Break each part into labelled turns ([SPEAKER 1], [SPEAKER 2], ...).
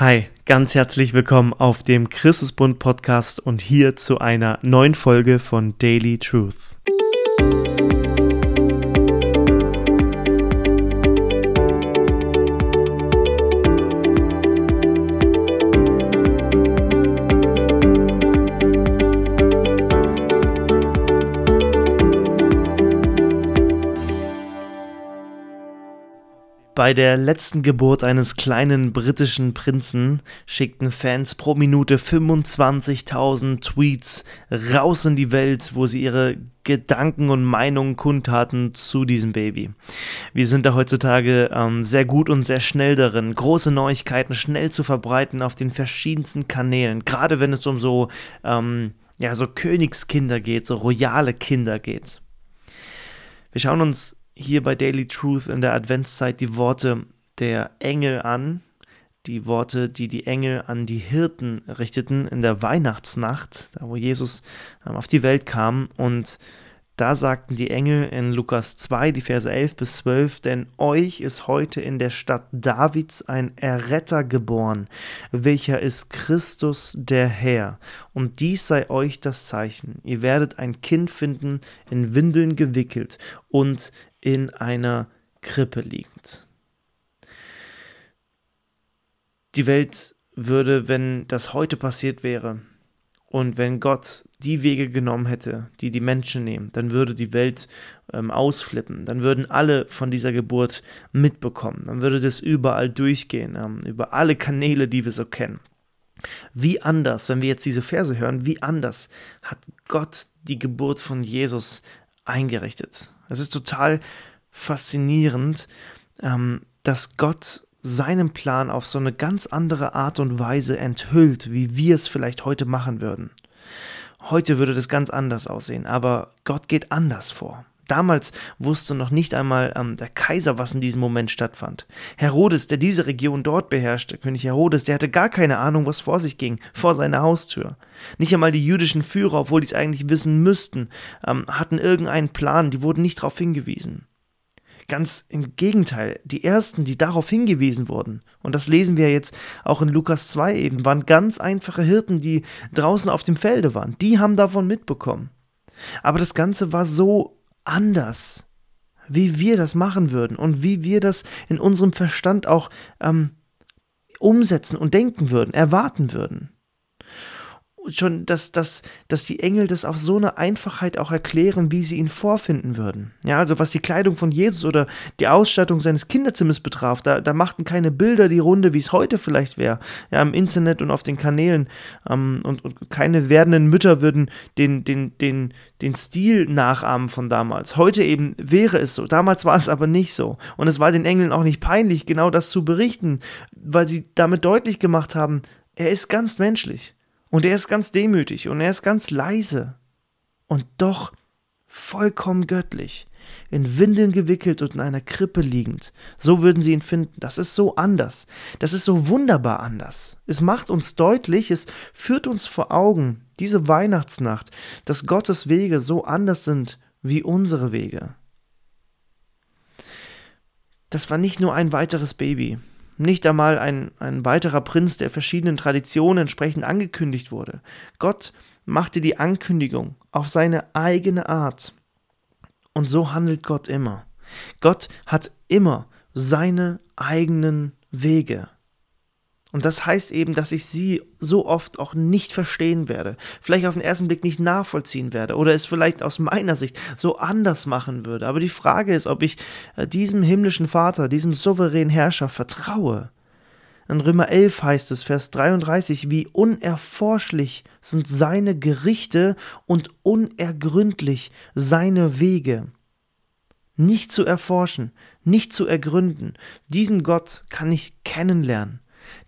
[SPEAKER 1] Hi, ganz herzlich willkommen auf dem Christusbund Podcast und hier zu einer neuen Folge von Daily Truth. Bei der letzten Geburt eines kleinen britischen Prinzen schickten Fans pro Minute 25.000 Tweets raus in die Welt, wo sie ihre Gedanken und Meinungen kundtaten zu diesem Baby. Wir sind da heutzutage ähm, sehr gut und sehr schnell darin, große Neuigkeiten schnell zu verbreiten auf den verschiedensten Kanälen, gerade wenn es um so, ähm, ja, so Königskinder geht, so royale Kinder geht. Wir schauen uns hier bei Daily Truth in der Adventszeit die Worte der Engel an, die Worte, die die Engel an die Hirten richteten in der Weihnachtsnacht, da wo Jesus ähm, auf die Welt kam und da sagten die Engel in Lukas 2, die Verse 11 bis 12, denn euch ist heute in der Stadt Davids ein Erretter geboren, welcher ist Christus der Herr. Und dies sei euch das Zeichen. Ihr werdet ein Kind finden, in Windeln gewickelt und in einer Krippe liegend. Die Welt würde, wenn das heute passiert wäre, und wenn Gott die Wege genommen hätte, die die Menschen nehmen, dann würde die Welt ähm, ausflippen. Dann würden alle von dieser Geburt mitbekommen. Dann würde das überall durchgehen, ähm, über alle Kanäle, die wir so kennen. Wie anders, wenn wir jetzt diese Verse hören, wie anders hat Gott die Geburt von Jesus eingerichtet? Es ist total faszinierend, ähm, dass Gott seinen Plan auf so eine ganz andere Art und Weise enthüllt, wie wir es vielleicht heute machen würden. Heute würde das ganz anders aussehen, aber Gott geht anders vor. Damals wusste noch nicht einmal ähm, der Kaiser, was in diesem Moment stattfand. Herodes, der diese Region dort beherrschte, König Herodes, der hatte gar keine Ahnung, was vor sich ging, vor seiner Haustür. Nicht einmal die jüdischen Führer, obwohl die es eigentlich wissen müssten, ähm, hatten irgendeinen Plan, die wurden nicht darauf hingewiesen. Ganz im Gegenteil, die ersten, die darauf hingewiesen wurden, und das lesen wir jetzt auch in Lukas 2 eben, waren ganz einfache Hirten, die draußen auf dem Felde waren. Die haben davon mitbekommen. Aber das Ganze war so anders, wie wir das machen würden und wie wir das in unserem Verstand auch ähm, umsetzen und denken würden, erwarten würden schon, dass, dass, dass die Engel das auf so eine Einfachheit auch erklären, wie sie ihn vorfinden würden. Ja, also was die Kleidung von Jesus oder die Ausstattung seines Kinderzimmers betraf, da, da machten keine Bilder die Runde, wie es heute vielleicht wäre, ja, im Internet und auf den Kanälen. Ähm, und, und keine werdenden Mütter würden den, den, den, den Stil nachahmen von damals. Heute eben wäre es so. Damals war es aber nicht so. Und es war den Engeln auch nicht peinlich, genau das zu berichten, weil sie damit deutlich gemacht haben, er ist ganz menschlich. Und er ist ganz demütig und er ist ganz leise. Und doch vollkommen göttlich. In Windeln gewickelt und in einer Krippe liegend. So würden sie ihn finden. Das ist so anders. Das ist so wunderbar anders. Es macht uns deutlich, es führt uns vor Augen, diese Weihnachtsnacht, dass Gottes Wege so anders sind wie unsere Wege. Das war nicht nur ein weiteres Baby nicht einmal ein, ein weiterer Prinz, der verschiedenen Traditionen entsprechend angekündigt wurde. Gott machte die Ankündigung auf seine eigene Art. Und so handelt Gott immer. Gott hat immer seine eigenen Wege. Und das heißt eben, dass ich sie so oft auch nicht verstehen werde, vielleicht auf den ersten Blick nicht nachvollziehen werde oder es vielleicht aus meiner Sicht so anders machen würde. Aber die Frage ist, ob ich äh, diesem himmlischen Vater, diesem souveränen Herrscher vertraue. In Römer 11 heißt es, Vers 33, wie unerforschlich sind seine Gerichte und unergründlich seine Wege. Nicht zu erforschen, nicht zu ergründen, diesen Gott kann ich kennenlernen.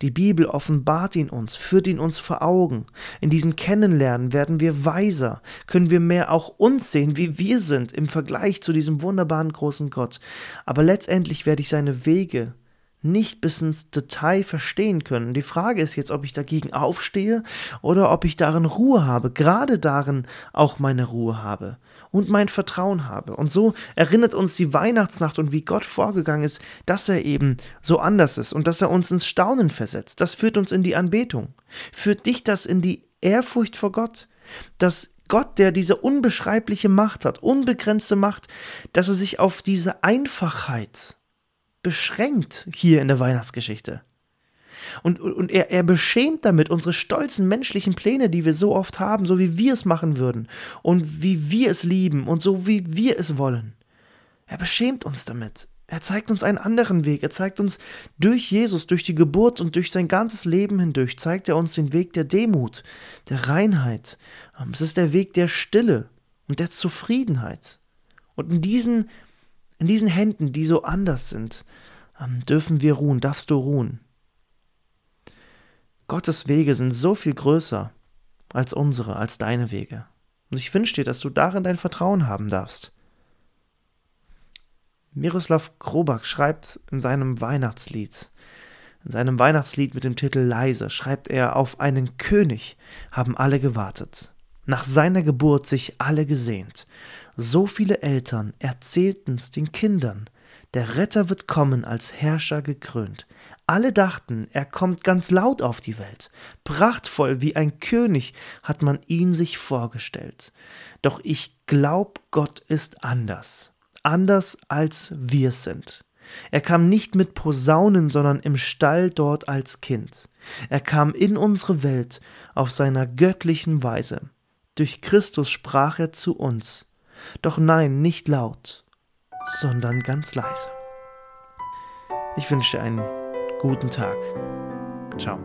[SPEAKER 1] Die Bibel offenbart ihn uns, führt ihn uns vor Augen. In diesem Kennenlernen werden wir weiser, können wir mehr auch uns sehen, wie wir sind im Vergleich zu diesem wunderbaren großen Gott. Aber letztendlich werde ich seine Wege nicht bis ins Detail verstehen können. Die Frage ist jetzt, ob ich dagegen aufstehe oder ob ich darin Ruhe habe, gerade darin auch meine Ruhe habe und mein Vertrauen habe. Und so erinnert uns die Weihnachtsnacht und wie Gott vorgegangen ist, dass er eben so anders ist und dass er uns ins Staunen versetzt. Das führt uns in die Anbetung. Führt dich das in die Ehrfurcht vor Gott, dass Gott, der diese unbeschreibliche Macht hat, unbegrenzte Macht, dass er sich auf diese Einfachheit beschränkt hier in der Weihnachtsgeschichte. Und, und er, er beschämt damit unsere stolzen menschlichen Pläne, die wir so oft haben, so wie wir es machen würden und wie wir es lieben und so wie wir es wollen. Er beschämt uns damit. Er zeigt uns einen anderen Weg. Er zeigt uns durch Jesus, durch die Geburt und durch sein ganzes Leben hindurch, zeigt er uns den Weg der Demut, der Reinheit. Es ist der Weg der Stille und der Zufriedenheit. Und in diesen, in diesen Händen, die so anders sind, ähm, dürfen wir ruhen, darfst du ruhen. Gottes Wege sind so viel größer als unsere, als deine Wege. Und ich wünsche dir, dass du darin dein Vertrauen haben darfst. Miroslav Krobak schreibt in seinem Weihnachtslied, in seinem Weihnachtslied mit dem Titel Leise, schreibt er, auf einen König haben alle gewartet, nach seiner Geburt sich alle gesehnt. So viele Eltern erzählten's den Kindern, der Retter wird kommen als Herrscher gekrönt. Alle dachten, er kommt ganz laut auf die Welt. Prachtvoll wie ein König hat man ihn sich vorgestellt. Doch ich glaub, Gott ist anders. Anders als wir sind. Er kam nicht mit Posaunen, sondern im Stall dort als Kind. Er kam in unsere Welt auf seiner göttlichen Weise. Durch Christus sprach er zu uns. Doch nein, nicht laut, sondern ganz leise. Ich wünsche dir einen guten Tag. Ciao.